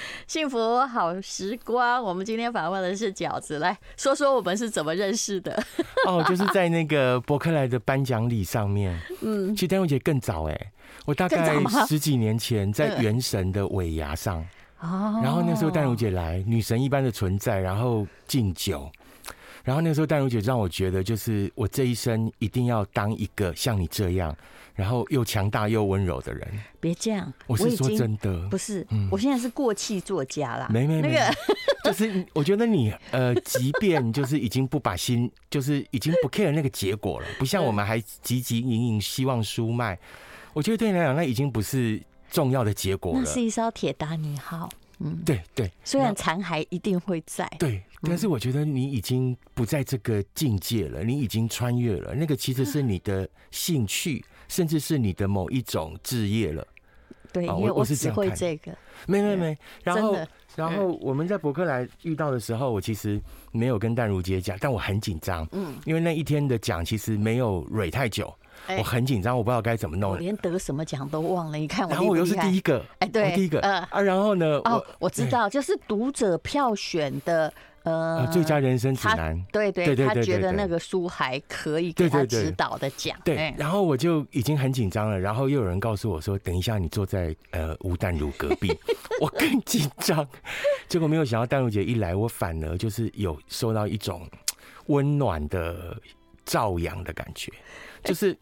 幸福好时光，我们今天访问的是饺子，来说说我们是怎么认识的。哦，就是在那个伯克莱的颁奖礼上面。嗯，其实丹如姐更早哎，我大概十几年前在原神的尾牙上，哦，然后那时候丹如姐来，女神一般的存在，然后敬酒。然后那时候，淡如姐让我觉得，就是我这一生一定要当一个像你这样，然后又强大又温柔的人。别这样，我是说真的，不是，嗯我现在是过气作家啦。没没没，那个就是我觉得你呃，即便就是已经不把心，就是已经不 care 那个结果了，不像我们还汲汲营营希望书卖。我觉得对你来讲，那已经不是重要的结果了。那是一艘铁达尼号。嗯，对对，虽然残骸一定会在，对，但是我觉得你已经不在这个境界了，你已经穿越了，那个其实是你的兴趣，甚至是你的某一种职业了。对，因为我是只会这个，没没没。然后，然后我们在博客来遇到的时候，我其实没有跟淡如姐讲，但我很紧张，嗯，因为那一天的讲其实没有蕊太久。我很紧张，我不知道该怎么弄，我连得什么奖都忘了。你看我，然后我又是第一个，哎，对，第一个，呃啊，然后呢？哦，我知道，就是读者票选的，呃，最佳人生指南，对对对，他觉得那个书还可以给他指导的奖。对，然后我就已经很紧张了，然后又有人告诉我说，等一下你坐在呃吴淡如隔壁，我更紧张。结果没有想到淡如姐一来，我反而就是有受到一种温暖的照扬的感觉，就是。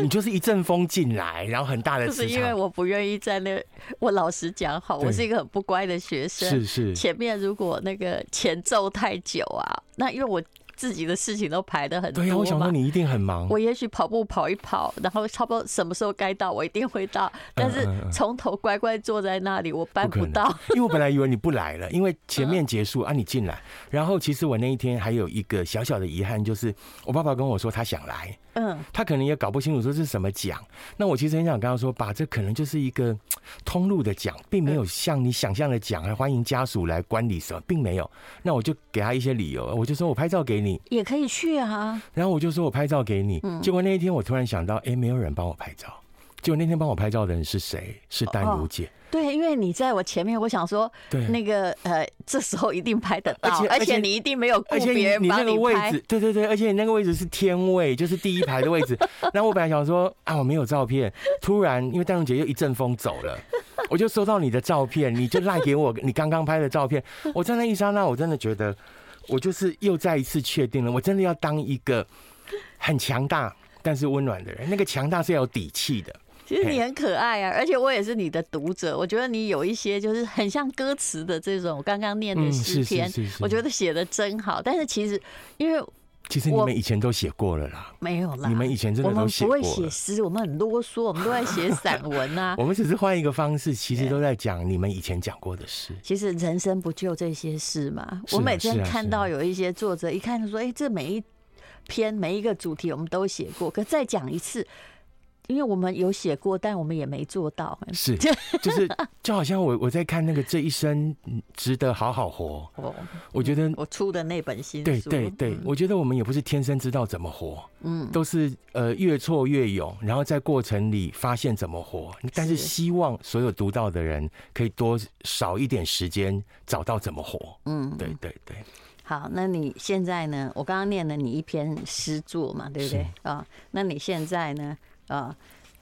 你就是一阵风进来，然后很大的。就是因为我不愿意在那，我老实讲，好，我是一个很不乖的学生。是是。前面如果那个前奏太久啊，那因为我。自己的事情都排的很多，对呀，我想说你一定很忙。我也许跑步跑一跑，然后差不多什么时候该到，我一定会到。但是从头乖乖坐在那里，我办不到。因为我本来以为你不来了，因为前面结束啊，你进来。然后其实我那一天还有一个小小的遗憾，就是我爸爸跟我说他想来，嗯，他可能也搞不清楚说这是什么奖。那我其实很想跟他说，爸，这可能就是一个通路的讲，并没有像你想象的讲，还欢迎家属来观礼什么，并没有。那我就给他一些理由，我就说我拍照给你。也可以去啊，然后我就说我拍照给你，结果那一天我突然想到，哎，没有人帮我拍照。结果那天帮我拍照的人是谁？是丹如姐。对，因为你在我前面，我想说，对，那个呃，这时候一定拍得到，而且你一定没有顾别人帮你拍。对对对，而且你那个位置是天位，就是第一排的位置。然后我本来想说啊，我没有照片，突然因为戴荣姐又一阵风走了，我就收到你的照片，你就赖给我你刚刚拍的照片。我在那一刹那，我真的觉得。我就是又再一次确定了，我真的要当一个很强大但是温暖的人。那个强大是要有底气的。其实你很可爱啊，而且我也是你的读者。我觉得你有一些就是很像歌词的这种，我刚刚念的诗篇，我觉得写的真好。但是其实因为。其实你们以前都写过了啦，没有啦。你们以前真的都写过了。我们不会写诗，我们很啰嗦，我们都在写 散文啊。我们只是换一个方式，其实都在讲你们以前讲过的事。其实人生不就这些事吗？我每天看到有一些作者，一看就说：“哎，这每一篇每一个主题我们都写过，可再讲一次。”因为我们有写过，但我们也没做到。是，就是就好像我我在看那个这一生值得好好活。哦，我觉得我出的那本新书，对对对，我觉得我们也不是天生知道怎么活，嗯，都是呃越挫越勇，然后在过程里发现怎么活。但是希望所有读到的人可以多少一点时间找到怎么活。嗯，对对对。好，那你现在呢？我刚刚念了你一篇诗作嘛，对不对啊？那你现在呢？啊，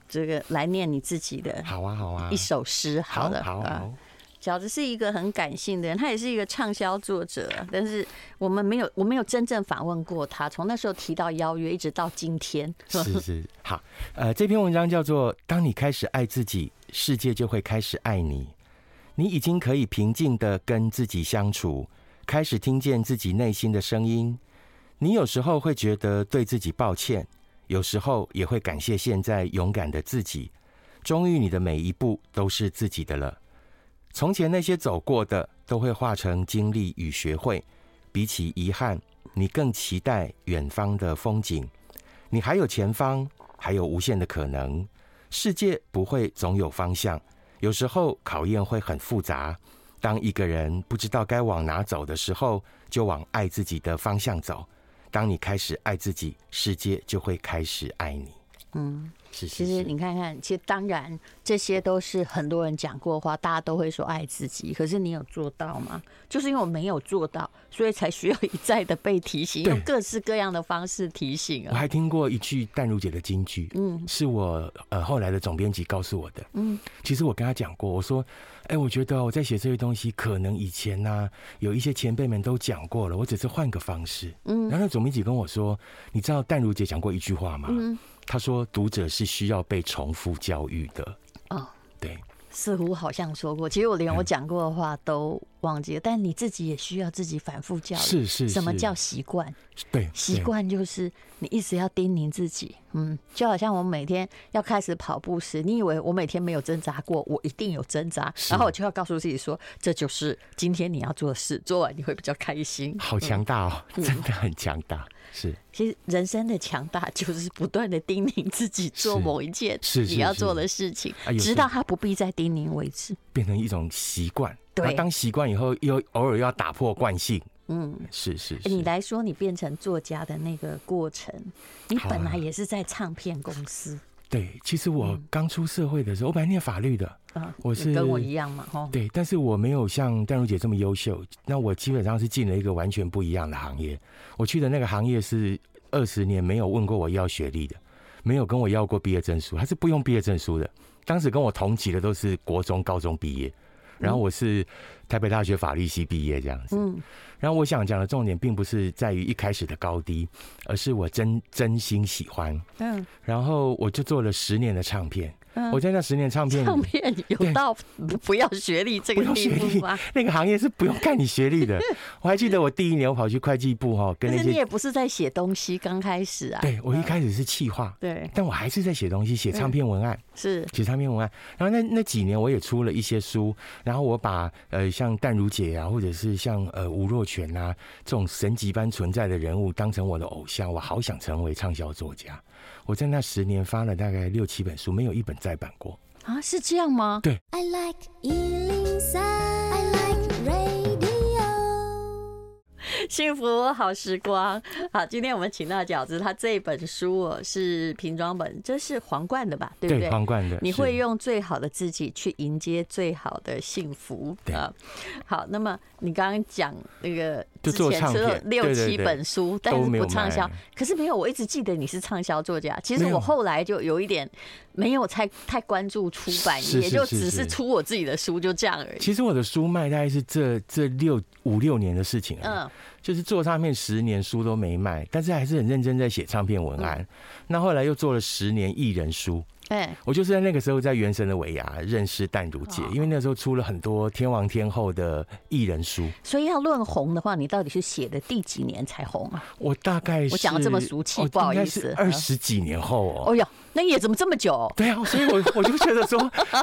这个来念你自己的，好啊，好啊，一首诗，好的，好，好。饺子是一个很感性的人，他也是一个畅销作者，但是我们没有，我没有真正访问过他。从那时候提到邀约，一直到今天，是是好。呃，这篇文章叫做《当你开始爱自己，世界就会开始爱你》。你已经可以平静的跟自己相处，开始听见自己内心的声音。你有时候会觉得对自己抱歉。有时候也会感谢现在勇敢的自己，终于你的每一步都是自己的了。从前那些走过的，都会化成经历与学会。比起遗憾，你更期待远方的风景。你还有前方，还有无限的可能。世界不会总有方向，有时候考验会很复杂。当一个人不知道该往哪走的时候，就往爱自己的方向走。当你开始爱自己，世界就会开始爱你。嗯。其实你看看，其实当然这些都是很多人讲过的话，大家都会说爱自己。可是你有做到吗？就是因为我没有做到，所以才需要一再的被提醒，用各式各样的方式提醒啊。我还听过一句淡如姐的金句，嗯，是我呃后来的总编辑告诉我的。嗯，其实我跟他讲过，我说，哎，我觉得我在写这些东西，可能以前呢、啊、有一些前辈们都讲过了，我只是换个方式。嗯，然后总编辑跟我说，你知道淡如姐讲过一句话吗？嗯。他说：“读者是需要被重复教育的。”哦，对，似乎好像说过。其实我连我讲过的话都忘记了，但你自己也需要自己反复教育。是是，什么叫习惯？对，习惯就是你一直要叮咛自己。嗯，就好像我每天要开始跑步时，你以为我每天没有挣扎过，我一定有挣扎，然后我就要告诉自己说，这就是今天你要做的事，做完你会比较开心。好强大哦，真的很强大。是，其实人生的强大就是不断的叮咛自己做某一件你要做的事情，直到他不必再叮咛为止，变成一种习惯。对，当习惯以后，又偶尔要打破惯性。嗯，是是，是。你来说，你变成作家的那个过程，你本来也是在唱片公司。对，其实我刚出社会的时候，我本来念法律的，啊我是跟我一样嘛，哈。对，但是我没有像淡如姐这么优秀，那我基本上是进了一个完全不一样的行业。我去的那个行业是二十年没有问过我要学历的，没有跟我要过毕业证书，还是不用毕业证书的。当时跟我同级的都是国中、高中毕业，然后我是台北大学法律系毕业这样子。嗯。然后我想讲的重点并不是在于一开始的高低，而是我真真心喜欢。嗯，然后我就做了十年的唱片。我在那十年唱片，唱片有到不要学历这个地步吗？那个行业是不用看你学历的。我还记得我第一年我跑去会计部哈，跟那些，你也不是在写东西，刚开始啊。对，我一开始是企划，对，但我还是在写东西，写唱片文案，是写唱片文案。然后那那几年我也出了一些书，然后我把呃像淡如姐啊，或者是像呃吴若权啊这种神级般存在的人物当成我的偶像，我好想成为畅销作家。我在那十年发了大概六七本书，没有一本再版过啊？是这样吗？对。I like 103, 幸福好时光。好，今天我们请到饺子，他这一本书哦是瓶装本，这是皇冠的吧？对不对？皇冠的。你会用最好的自己去迎接最好的幸福。啊。好，那么你刚刚讲那个。之前出了六七本书，但是不畅销。可是没有，我一直记得你是畅销作家。其实我后来就有一点没有太太关注出版业，也就只是出我自己的书，就这样而已。其实我的书卖大概是这这六五六年的事情。嗯，就是做唱片十年，书都没卖，但是还是很认真在写唱片文案。那后来又做了十年艺人书。哎，我就是在那个时候在原神的尾牙认识淡如姐，因为那时候出了很多天王天后的艺人书。所以要论红的话，你到底是写的第几年才红啊？我大概是我讲的这么俗气，不好意思，二十几年后哦。哦哟，那也怎么这么久？对啊，所以我 我就觉得说，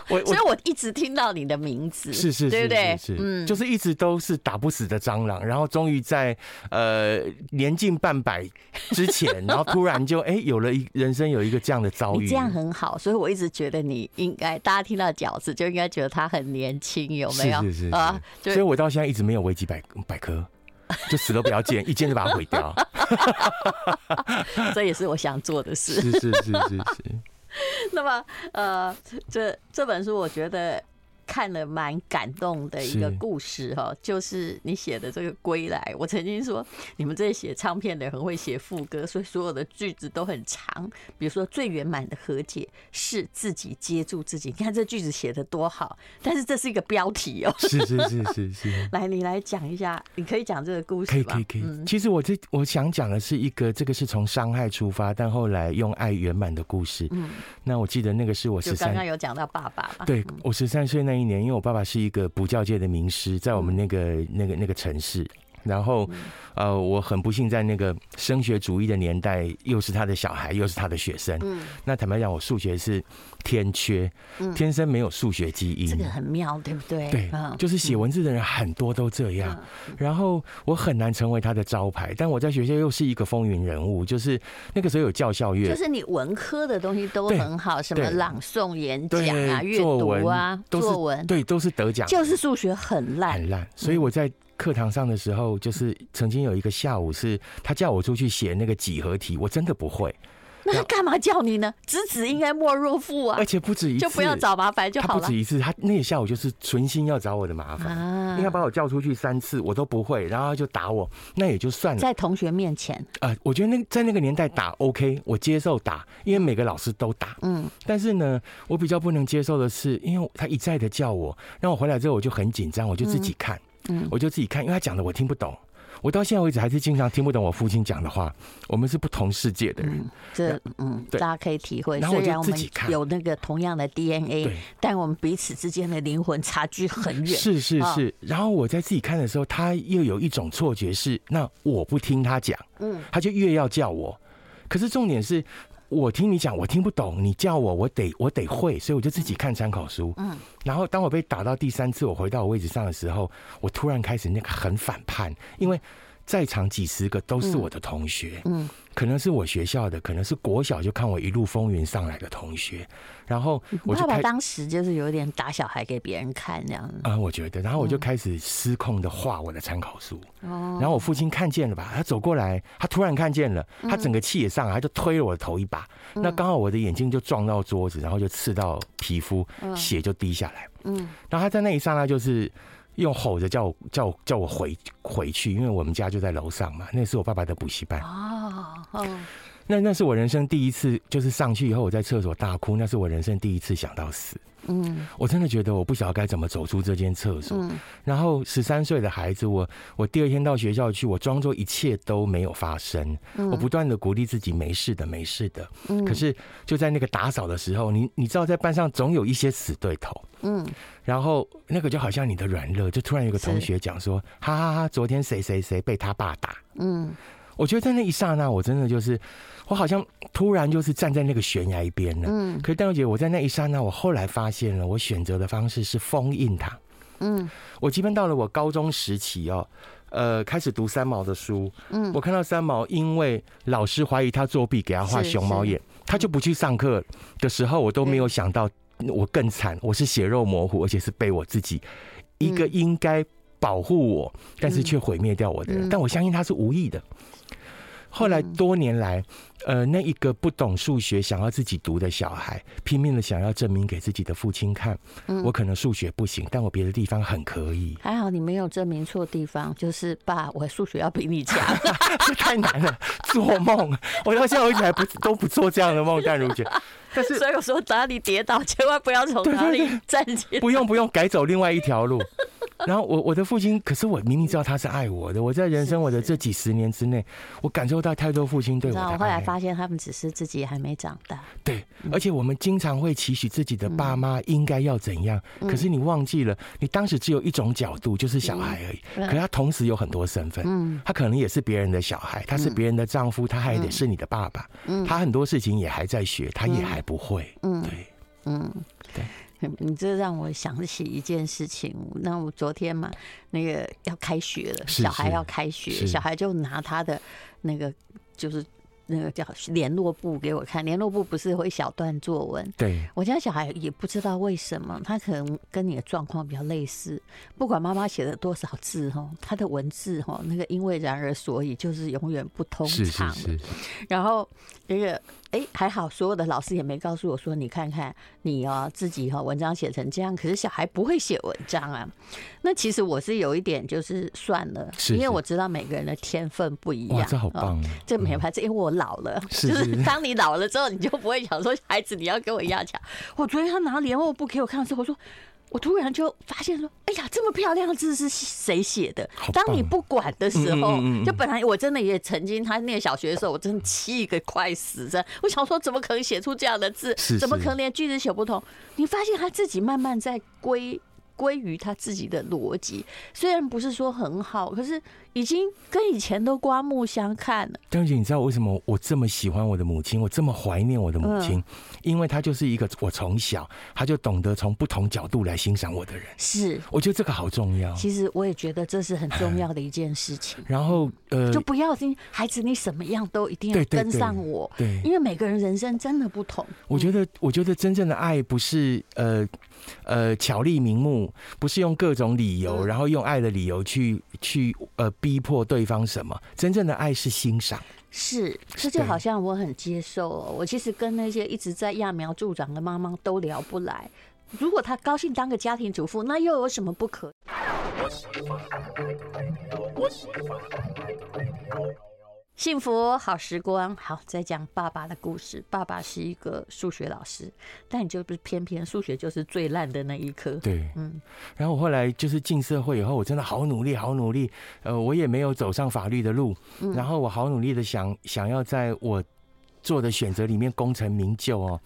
我 所以我一直听到你的名字，是是，对不对？是，嗯，就是一直都是打不死的蟑螂，然后终于在呃年近半百之前，然后突然就哎有了一人生有一个这样的遭遇，这样很好，所以我一直觉得。你应该，大家听到饺子就应该觉得他很年轻，有没有？是是是啊，所以我到现在一直没有维基百百科，就死都不要见，一见就把它毁掉。这也是我想做的事。是是是是是。那么，呃，这这本书我觉得。看了蛮感动的一个故事哈，就是你写的这个归来。我曾经说，你们这些写唱片的很会写副歌，所以所有的句子都很长。比如说，最圆满的和解是自己接住自己。你看这句子写的多好，但是这是一个标题哦。是是是是是。来，你来讲一下，你可以讲这个故事吗？可以可以可以。其实我这我想讲的是一个，这个是从伤害出发，但后来用爱圆满的故事。嗯。那我记得那个是我十三，刚刚有讲到爸爸嘛？对，我十三岁那。那一年，因为我爸爸是一个补教界的名师，在我们那个、那个、那个城市，然后，呃，我很不幸在那个升学主义的年代，又是他的小孩，又是他的学生。嗯，那坦白讲，我数学是天缺，天生没有数学基因。这个很妙，对不对？对，就是写文字的人很多都这样。然后我很难成为他的招牌，但我在学校又是一个风云人物。就是那个时候有教校乐，就是你文科的东西都很好，什么朗诵、演讲啊、阅读啊、作文，对，都是得奖。就是数学很烂，很烂。所以我在。课堂上的时候，就是曾经有一个下午，是他叫我出去写那个几何题，我真的不会。那他干嘛叫你呢？知子应该莫若父啊！而且不止一次，就不要找麻烦就好了。他不止一次，他那个下午就是存心要找我的麻烦，应该把我叫出去三次，我都不会，然后他就打我，那也就算了。在同学面前，呃，我觉得那在那个年代打 OK，我接受打，因为每个老师都打。嗯，但是呢，我比较不能接受的是，因为他一再的叫我，让我回来之后我就很紧张，我就自己看。嗯，我就自己看，因为他讲的我听不懂，我到现在为止还是经常听不懂我父亲讲的话。我们是不同世界的人，嗯、这嗯，大家可以体会。虽然我们有那个同样的 DNA，但我们彼此之间的灵魂差距很远。是是是。然后我在自己看的时候，他又有一种错觉是，那我不听他讲，嗯，他就越要叫我。可是重点是。我听你讲，我听不懂。你叫我，我得我得会，所以我就自己看参考书。嗯，然后当我被打到第三次，我回到我位置上的时候，我突然开始那个很反叛，因为。在场几十个都是我的同学，嗯，可能是我学校的，可能是国小就看我一路风云上来的同学，然后我就爸爸当时就是有点打小孩给别人看这样。子啊，我觉得，然后我就开始失控的画我的参考书，哦。然后我父亲看见了吧，他走过来，他突然看见了，他整个气也上来，他就推了我的头一把，那刚好我的眼睛就撞到桌子，然后就刺到皮肤，血就滴下来，嗯，然后他在那一刹那就是。又吼着叫我叫我叫我回回去，因为我们家就在楼上嘛。那是我爸爸的补习班。哦，那那是我人生第一次，就是上去以后我在厕所大哭，那是我人生第一次想到死。嗯，我真的觉得我不晓得该怎么走出这间厕所。嗯，然后十三岁的孩子，我我第二天到学校去，我装作一切都没有发生。嗯，我不断的鼓励自己没事的，没事的。嗯，可是就在那个打扫的时候，你你知道在班上总有一些死对头。嗯，然后那个就好像你的软肋，就突然有个同学讲说，哈哈哈，昨天谁谁谁被他爸打。嗯，我觉得在那一刹那，我真的就是。我好像突然就是站在那个悬崖边了。嗯，可是淡如姐，我在那一刹那，我后来发现了，我选择的方式是封印它。嗯，我基本到了我高中时期哦，呃，开始读三毛的书。嗯，我看到三毛，因为老师怀疑他作弊，给他画熊猫眼，他就不去上课的时候，我都没有想到我更惨，我是血肉模糊，而且是被我自己一个应该保护我，但是却毁灭掉我的人。但我相信他是无意的。后来多年来，呃，那一个不懂数学、想要自己读的小孩，拼命的想要证明给自己的父亲看，我可能数学不行，但我别的地方很可以。还好你没有证明错地方，就是爸，我数学要比你强。太难了，做梦，我到现在为止还不都不做这样的梦，但如姐。但是，所以我说，哪里跌倒，千万不要从哪里站起来。不用不用，改走另外一条路。然后我我的父亲，可是我明明知道他是爱我的。我在人生我的这几十年之内，我感受到太多父亲对我的爱。我后来发现，他们只是自己还没长大。对，而且我们经常会期许自己的爸妈应该要怎样，可是你忘记了，你当时只有一种角度，就是小孩而已。可是他同时有很多身份，嗯，他可能也是别人的小孩，他是别人的丈夫，他还得是你的爸爸。嗯，他很多事情也还在学，他也还不会。嗯，对，嗯，对。你这让我想起一件事情。那我昨天嘛，那个要开学了，小孩要开学，小孩就拿他的那个就是。那个叫联络簿给我看，联络簿不是会小段作文？对，我家小孩也不知道为什么，他可能跟你的状况比较类似。不管妈妈写了多少字哈，他的文字哈，那个因为然而所以就是永远不通畅。是是是。然后那个哎还好，所有的老师也没告诉我说，你看看你哦自己哈文章写成这样，可是小孩不会写文章啊。那其实我是有一点就是算了，因为我知道每个人的天分不一样。哇，这好棒！这没办法，因为我。老了，就是当你老了之后，你就不会想说孩子你要跟我一样强。我昨天他拿联络簿给我看的时候，我说我突然就发现说，哎呀，这么漂亮的字是谁写的？当你不管的时候，就本来我真的也曾经他念小学的时候，我真的气个快死，着我想说怎么可能写出这样的字？怎么可能连句子写不通？你发现他自己慢慢在归归于他自己的逻辑。虽然不是说很好，可是已经跟以前都刮目相看了。张姐，你知道为什么我这么喜欢我的母亲，我这么怀念我的母亲？嗯、因为她就是一个我从小她就懂得从不同角度来欣赏我的人。是，我觉得这个好重要。其实我也觉得这是很重要的一件事情。嗯、然后呃，就不要听孩子，你什么样都一定要跟上我。对，因为每个人人生真的不同。我觉得，我觉得真正的爱不是呃。呃，巧立名目，不是用各种理由，然后用爱的理由去去呃逼迫对方什么？真正的爱是欣赏。是，这就好像我很接受哦。我其实跟那些一直在揠苗助长的妈妈都聊不来。如果她高兴当个家庭主妇，那又有什么不可？幸福好时光，好，再讲爸爸的故事。爸爸是一个数学老师，但你就不是偏偏数学就是最烂的那一科。对，嗯。然后我后来就是进社会以后，我真的好努力，好努力。呃，我也没有走上法律的路，嗯、然后我好努力的想想要在我做的选择里面功成名就哦。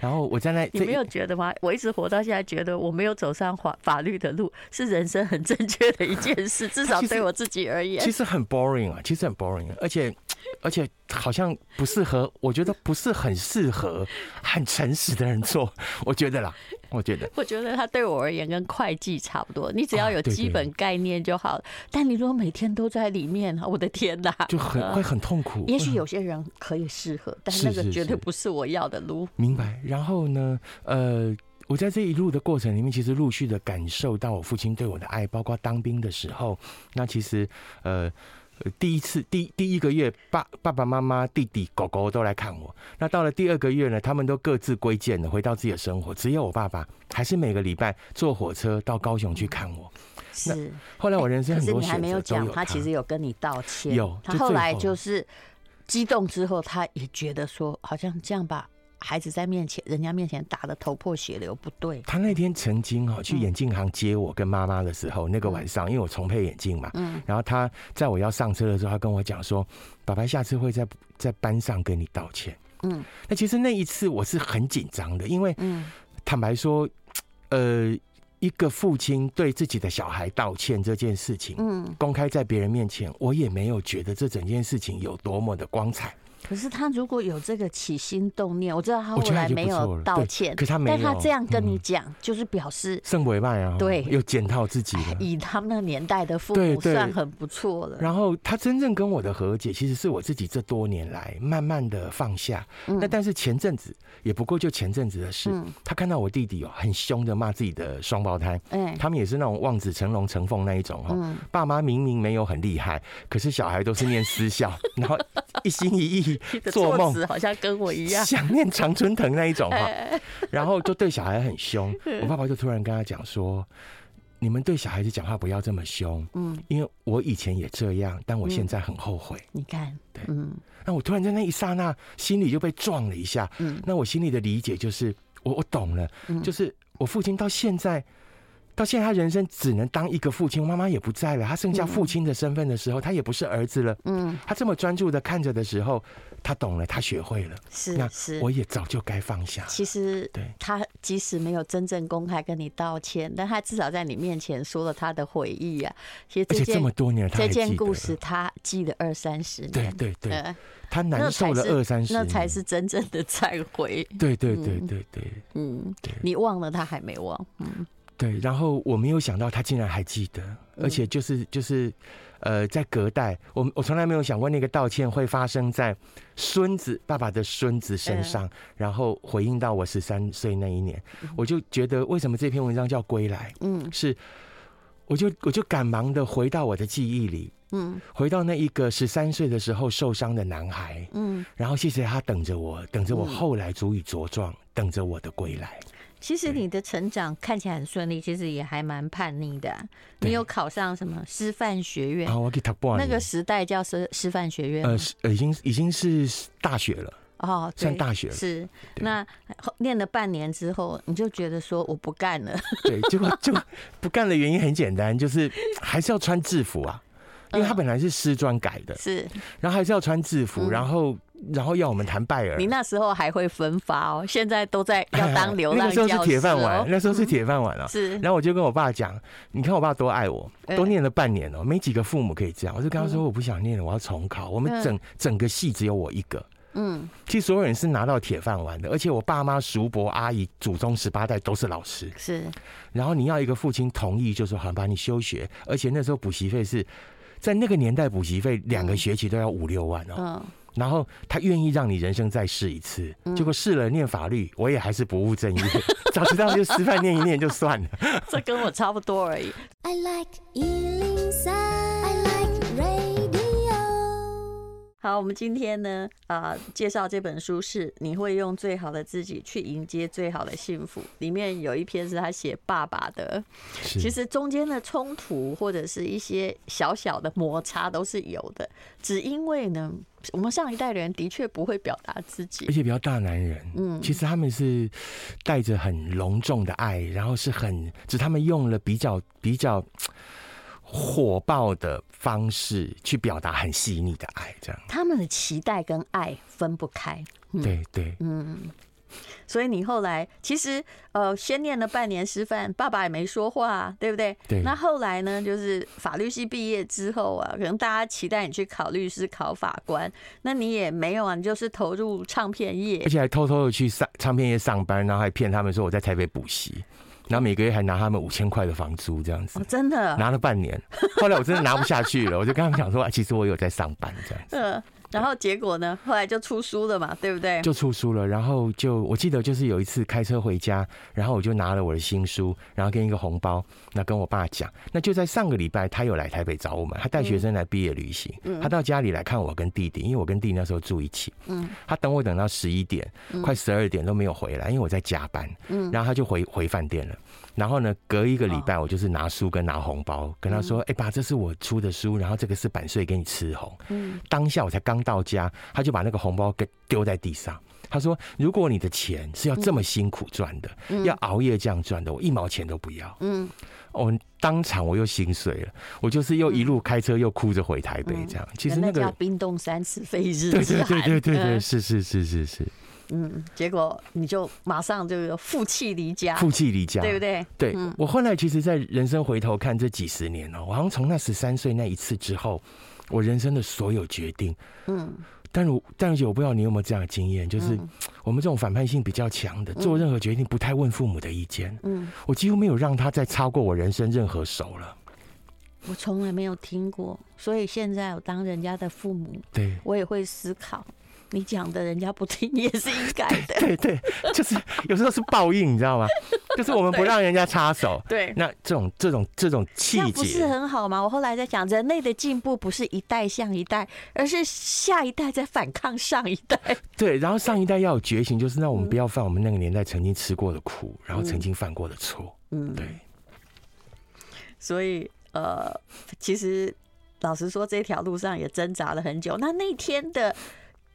然后我站在那，你没有觉得吗？我一直活到现在，觉得我没有走上法法律的路是人生很正确的一件事，至少对我自己而言。其实很 boring 啊，其实很 boring，而且而且好像不适合，我觉得不是很适合很诚实的人做，我觉得啦。我觉得，我觉得他对我而言跟会计差不多，你只要有基本概念就好了。但你如果每天都在里面，我的天哪，就很会很痛苦。也许有些人可以适合，但那个绝对不是我要的路。明白。然后呢，呃，我在这一路的过程里面，其实陆续的感受到我父亲对我的爱，包括当兵的时候，那其实呃。第一次第第一个月，爸爸爸妈妈、弟弟、狗狗都来看我。那到了第二个月呢，他们都各自归建了，回到自己的生活。只有我爸爸还是每个礼拜坐火车到高雄去看我。是。后来我人生很多选择，可是你还没有讲，他其实有跟你道歉。有。他后来就是激动之后，他也觉得说，好像这样吧。孩子在面前，人家面前打的头破血流，不对。他那天曾经哈去眼镜行接我跟妈妈的时候，嗯、那个晚上，因为我重配眼镜嘛，嗯，然后他在我要上车的时候，他跟我讲说：“爸爸下次会在在班上跟你道歉。”嗯，那其实那一次我是很紧张的，因为坦白说，呃，一个父亲对自己的小孩道歉这件事情，嗯，公开在别人面前，我也没有觉得这整件事情有多么的光彩。可是他如果有这个起心动念，我知道他后来没有道歉，可他没有，但他这样跟你讲，就是表示圣为迈啊，对，又检讨自己了。以他们那个年代的父母算很不错了。然后他真正跟我的和解，其实是我自己这多年来慢慢的放下。那但是前阵子也不过就前阵子的事，他看到我弟弟哦，很凶的骂自己的双胞胎，嗯，他们也是那种望子成龙成凤那一种哦。爸妈明明没有很厉害，可是小孩都是念私校，然后一心一意。做梦。好像跟我一样，想念常春藤那一种哈，然后就对小孩很凶。我爸爸就突然跟他讲说：“你们对小孩子讲话不要这么凶，嗯，因为我以前也这样，但我现在很后悔。”你看，对，嗯，那我突然在那一刹那，心里就被撞了一下。嗯，那我心里的理解就是，我我懂了，就是我父亲到现在。到现在，他人生只能当一个父亲，妈妈也不在了，他剩下父亲的身份的时候，他也不是儿子了。嗯，他这么专注的看着的时候，他懂了，他学会了。是，那是，我也早就该放下。其实，对，他即使没有真正公开跟你道歉，但他至少在你面前说了他的悔意啊。其实，而且这么多年，这件故事他记了二三十年。对对对，他难受了二三十年，那才是真正的忏悔。对对对对对，嗯，你忘了，他还没忘。嗯。对，然后我没有想到他竟然还记得，而且就是就是，呃，在隔代，我我从来没有想过那个道歉会发生在孙子爸爸的孙子身上，然后回应到我十三岁那一年，我就觉得为什么这篇文章叫归来？嗯，是，我就我就赶忙的回到我的记忆里，嗯，回到那一个十三岁的时候受伤的男孩，嗯，然后谢谢他等着我，等着我后来足以茁壮，等着我的归来。其实你的成长看起来很顺利，其实也还蛮叛逆的、啊。你有考上什么师范学院？啊，我给他报。那个时代叫师师范学院。呃，已经已经是大学了。哦，上大学了。是。那练了半年之后，你就觉得说我不干了。对，结果就不干的原因很简单，就是还是要穿制服啊，因为他本来是师专改的。是。然后还是要穿制服，然后然后要我们谈拜耳。你那时候还会分发哦，现在都在要当流浪教师。那时候是铁饭碗，那时候是铁饭碗了。是。然后我就跟我爸讲，你看我爸多爱我，都念了半年了，没几个父母可以这样。我就跟他说，我不想念了，我要重考。我们整整个系只有我一个。嗯。其实所有人是拿到铁饭碗的，而且我爸妈、叔伯、阿姨、祖宗十八代都是老师。是。然后你要一个父亲同意，就说好，把你休学。而且那时候补习费是在那个年代，补习费两个学期都要五六万哦。嗯。然后他愿意让你人生再试一次，结果试了念法律，我也还是不务正业。早知道就师范念一念就算了。这跟我差不多而已。I like 好，我们今天呢，啊、呃，介绍这本书是你会用最好的自己去迎接最好的幸福。里面有一篇是他写爸爸的，其实中间的冲突或者是一些小小的摩擦都是有的，只因为呢，我们上一代人的确不会表达自己，而且比较大男人，嗯，其实他们是带着很隆重的爱，然后是很，只他们用了比较比较。火爆的方式去表达很细腻的爱，这样。他们的期待跟爱分不开。嗯、对对，嗯，所以你后来其实呃，先念了半年师范，爸爸也没说话，对不对？对。那后来呢，就是法律系毕业之后啊，可能大家期待你去考律师、考法官，那你也没有啊，你就是投入唱片业，而且还偷偷的去上唱片业上班，然后还骗他们说我在台北补习。然后每个月还拿他们五千块的房租，这样子，哦，真的拿了半年。后来我真的拿不下去了，我就跟他们讲说，其实我有在上班这样子。嗯。然后结果呢？后来就出书了嘛，对不对？就出书了。然后就我记得就是有一次开车回家，然后我就拿了我的新书，然后跟一个红包，那跟我爸讲。那就在上个礼拜，他有来台北找我们，他带学生来毕业旅行。嗯。他到家里来看我跟弟弟，因为我跟弟弟那时候住一起。嗯。他等我等到十一点，快十二点都没有回来，因为我在加班。嗯。然后他就回回饭店了。然后呢，隔一个礼拜，我就是拿书跟拿红包，跟他说：“哎爸，这是我出的书，然后这个是版税给你吃红。”嗯。当下我才刚。到家，他就把那个红包给丢在地上。他说：“如果你的钱是要这么辛苦赚的，嗯、要熬夜这样赚的，我一毛钱都不要。”嗯，我当场我又心碎了，我就是又一路开车又哭着回台北，这样。嗯、其实那个叫冰冻三尺非一日。对对对对对对，是是是是是。嗯，结果你就马上就负气离家，负气离家，对不对？对，嗯、我后来其实，在人生回头看这几十年哦，我好像从那十三岁那一次之后。我人生的所有决定，嗯，但如但如姐，我不知道你有没有这样的经验，就是我们这种反叛性比较强的，做任何决定不太问父母的意见，嗯，我几乎没有让他再超过我人生任何手了。我从来没有听过，所以现在我当人家的父母，对，我也会思考。你讲的人家不听也是应该的，对对，就是有时候是报应，你知道吗？就是我们不让人家插手，对，那这种这种这种气节不是很好吗？我后来在讲，人类的进步不是一代像一代，而是下一代在反抗上一代。对，然后上一代要有觉醒，就是那我们不要犯我们那个年代曾经吃过的苦，然后曾经犯过的错。嗯，对。所以呃，其实老实说，这条路上也挣扎了很久。那那天的。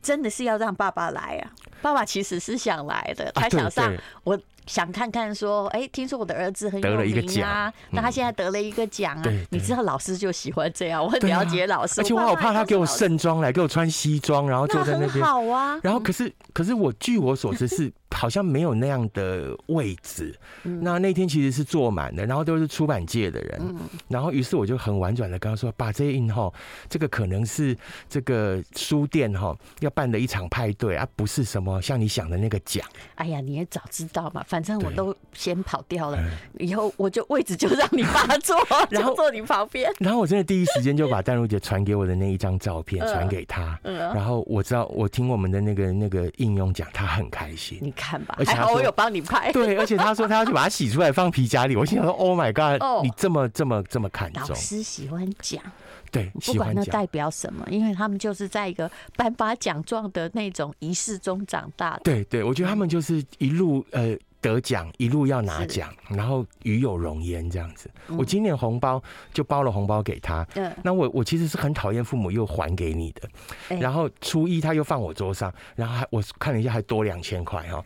真的是要让爸爸来啊！爸爸其实是想来的，他想上，我想看看说，哎，听说我的儿子很有名啊，那他现在得了一个奖啊，你知道老师就喜欢这样，我很了解老师，而且我好怕他给我盛装来，给我穿西装，然后坐在那边，好啊。然后可是可是我据我所知是。好像没有那样的位置，那那天其实是坐满的，然后都是出版界的人，嗯。然后于是我就很婉转的跟他说：“把这一印哈，这个可能是这个书店哈要办的一场派对啊，不是什么像你想的那个奖。”哎呀，你也早知道嘛，反正我都先跑掉了，以后我就位置就让你爸坐，然后坐你旁边。然后我真的第一时间就把淡如姐传给我的那一张照片传给他，嗯。然后我知道我听我们的那个那个应用讲，他很开心。看吧，还好我有帮你拍。对，而且他说他要去把它洗出来放皮夹里。我心想说，Oh my God，你这么这么这么看重。老师喜欢讲，对，不管那代表什么，因为他们就是在一个颁发奖状的那种仪式中长大的。对对，我觉得他们就是一路呃得奖，一路要拿奖，然后与有荣焉这样子。我今年红包就包了红包给他。嗯，那我我其实是很讨厌父母又还给你的。然后初一他又放我桌上，然后还我看了一下还多两千块哈，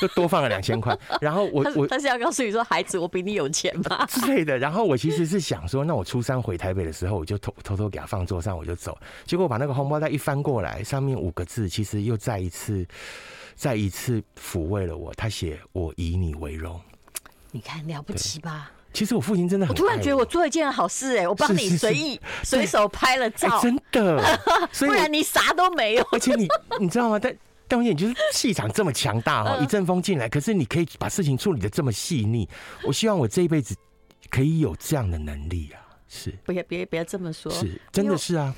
就多放了两千块。然后我我他是要告诉你说，孩子，我比你有钱吧 之类的。然后我其实是想说，那我初三回台北的时候，我就偷偷偷给他放桌上，我就走。结果把那个红包袋一翻过来，上面五个字，其实又再一次。再一次抚慰了我，他写“我以你为荣”，你看了不起吧？其实我父亲真的很……我突然觉得我做一件好事哎，我帮你随意随手拍了照，真的，不然你啥都没有。而且你你知道吗？但但我觉得你就是气场这么强大哈，一阵风进来，可是你可以把事情处理的这么细腻。我希望我这一辈子可以有这样的能力啊！是，不要别别这么说，是真的是啊。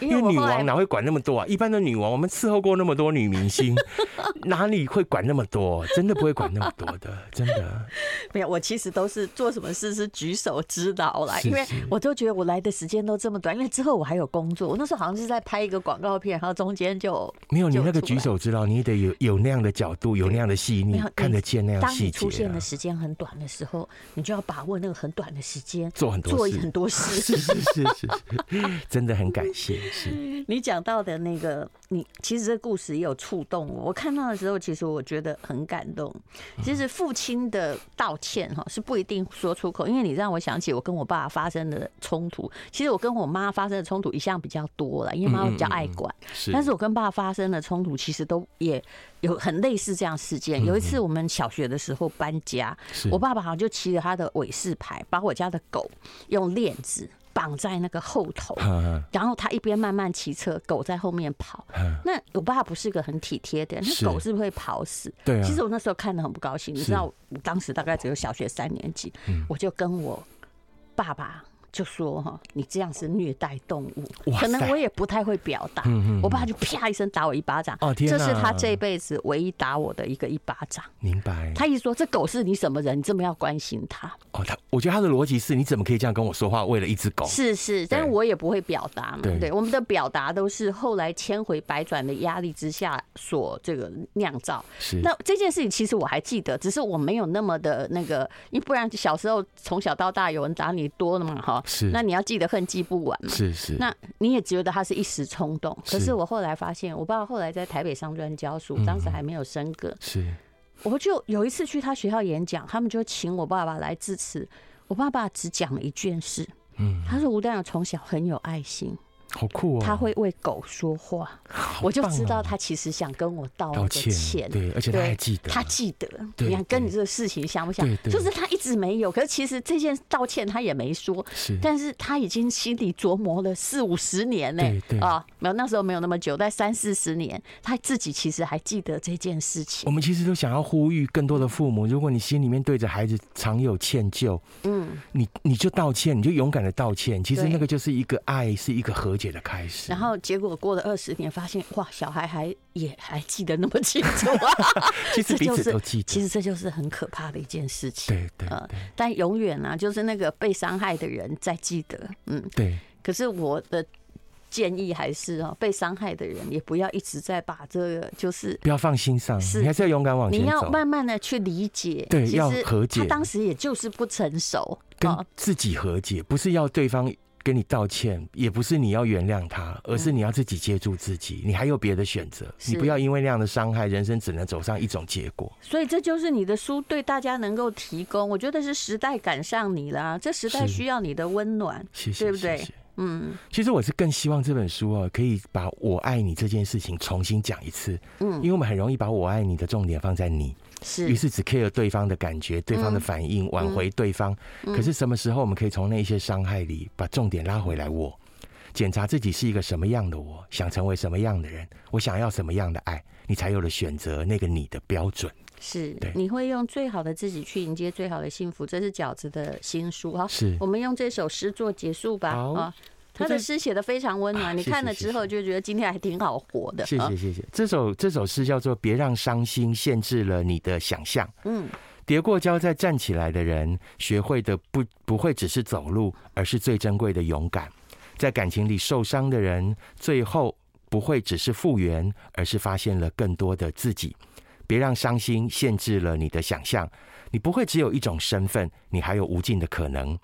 因为女王哪会管那么多啊？一般的女王，我们伺候过那么多女明星，哪里会管那么多？真的不会管那么多的，真的。没有，我其实都是做什么事是举手之劳啦，因为我都觉得我来的时间都这么短，因为之后我还有工作。我那时候好像是在拍一个广告片，然后中间就没有你那个举手之劳，你得有有那样的角度，有那样的细腻，看得见那样细节。当你出现的时间很短的时候，你就要把握那个很短的时间，做很多做很多事。是是是是，真的很感谢。是 你讲到的那个，你其实这故事也有触动我。我看到的时候，其实我觉得很感动。其实父亲的道歉哈是不一定说出口，因为你让我想起我跟我爸发生的冲突。其实我跟我妈发生的冲突一向比较多了，因为妈妈比较爱管。但是我跟爸发生的冲突，其实都也有很类似这样事件。有一次我们小学的时候搬家，我爸爸好像就骑着他的尾士牌，把我家的狗用链子。绑在那个后头，然后他一边慢慢骑车，狗在后面跑。那我爸不是个很体贴的人，那狗是不是会跑死？对，其实我那时候看得很不高兴。你知道，我当时大概只有小学三年级，我就跟我爸爸。就说哈，你这样是虐待动物，可能我也不太会表达。我爸就啪一声打我一巴掌，哦天，这是他这辈子唯一打我的一个一巴掌。明白。他一说这狗是你什么人，你这么要关心它？哦，他我觉得他的逻辑是，你怎么可以这样跟我说话？为了一只狗？是是，但是我也不会表达嘛。对，对，我们的表达都是后来千回百转的压力之下所这个酿造。是。那这件事情其实我还记得，只是我没有那么的那个，因为不然小时候从小到大有人打你多了嘛，哈。是，那你要记得恨记不完嘛。是是，那你也觉得他是一时冲动，可是我后来发现，我爸爸后来在台北商专教书，当时还没有升格。是，我就有一次去他学校演讲，他们就请我爸爸来致辞。我爸爸只讲了一件事，嗯，他说吴丹阳从小很有爱心。好酷哦！他会为狗说话，我就知道他其实想跟我道歉。对，而且他还记得，他记得。你看，跟你这个事情想不像？就是他一直没有，可是其实这件道歉他也没说。是，但是他已经心里琢磨了四五十年呢。啊，没有那时候没有那么久，但三四十年，他自己其实还记得这件事情。我们其实都想要呼吁更多的父母，如果你心里面对着孩子常有歉疚，嗯，你你就道歉，你就勇敢的道歉。其实那个就是一个爱，是一个和。解的开始，然后结果过了二十年，发现哇，小孩还也还记得那么清楚啊！其实 彼此都记得，其实这就是很可怕的一件事情。对对，对，但永远、啊，就是那个被伤害的人在记得。嗯，对。可是我的建议还是哦，被伤害的人也不要一直在把这个，就是不要放心上，是你还是要勇敢往前走。你要慢慢的去理解，对，要和解。他当时也就是不成熟，跟自己和解，不是要对方。跟你道歉，也不是你要原谅他，而是你要自己接住自己。你还有别的选择，你不要因为那样的伤害，人生只能走上一种结果。所以这就是你的书对大家能够提供，我觉得是时代赶上你了，这时代需要你的温暖，谢谢，对不对？谢谢。嗯，其实我是更希望这本书啊，可以把我爱你这件事情重新讲一次。嗯，因为我们很容易把我爱你的重点放在你。是，于是只 care 对方的感觉、对方的反应，挽回对方。可是什么时候我们可以从那些伤害里把重点拉回来？我检查自己是一个什么样的我，想成为什么样的人，我想要什么样的爱，你才有了选择那个你的标准。是，你会用最好的自己去迎接最好的幸福。这是饺子的新书。哈，是我们用这首诗做结束吧。好。他的诗写的非常温暖，你看了之后就觉得今天还挺好活的。谢谢谢谢。这首这首诗叫做《别让伤心限制了你的想象》。嗯，跌过跤再站起来的人，学会的不不会只是走路，而是最珍贵的勇敢。在感情里受伤的人，最后不会只是复原，而是发现了更多的自己。别让伤心限制了你的想象。你不会只有一种身份，你还有无尽的可能。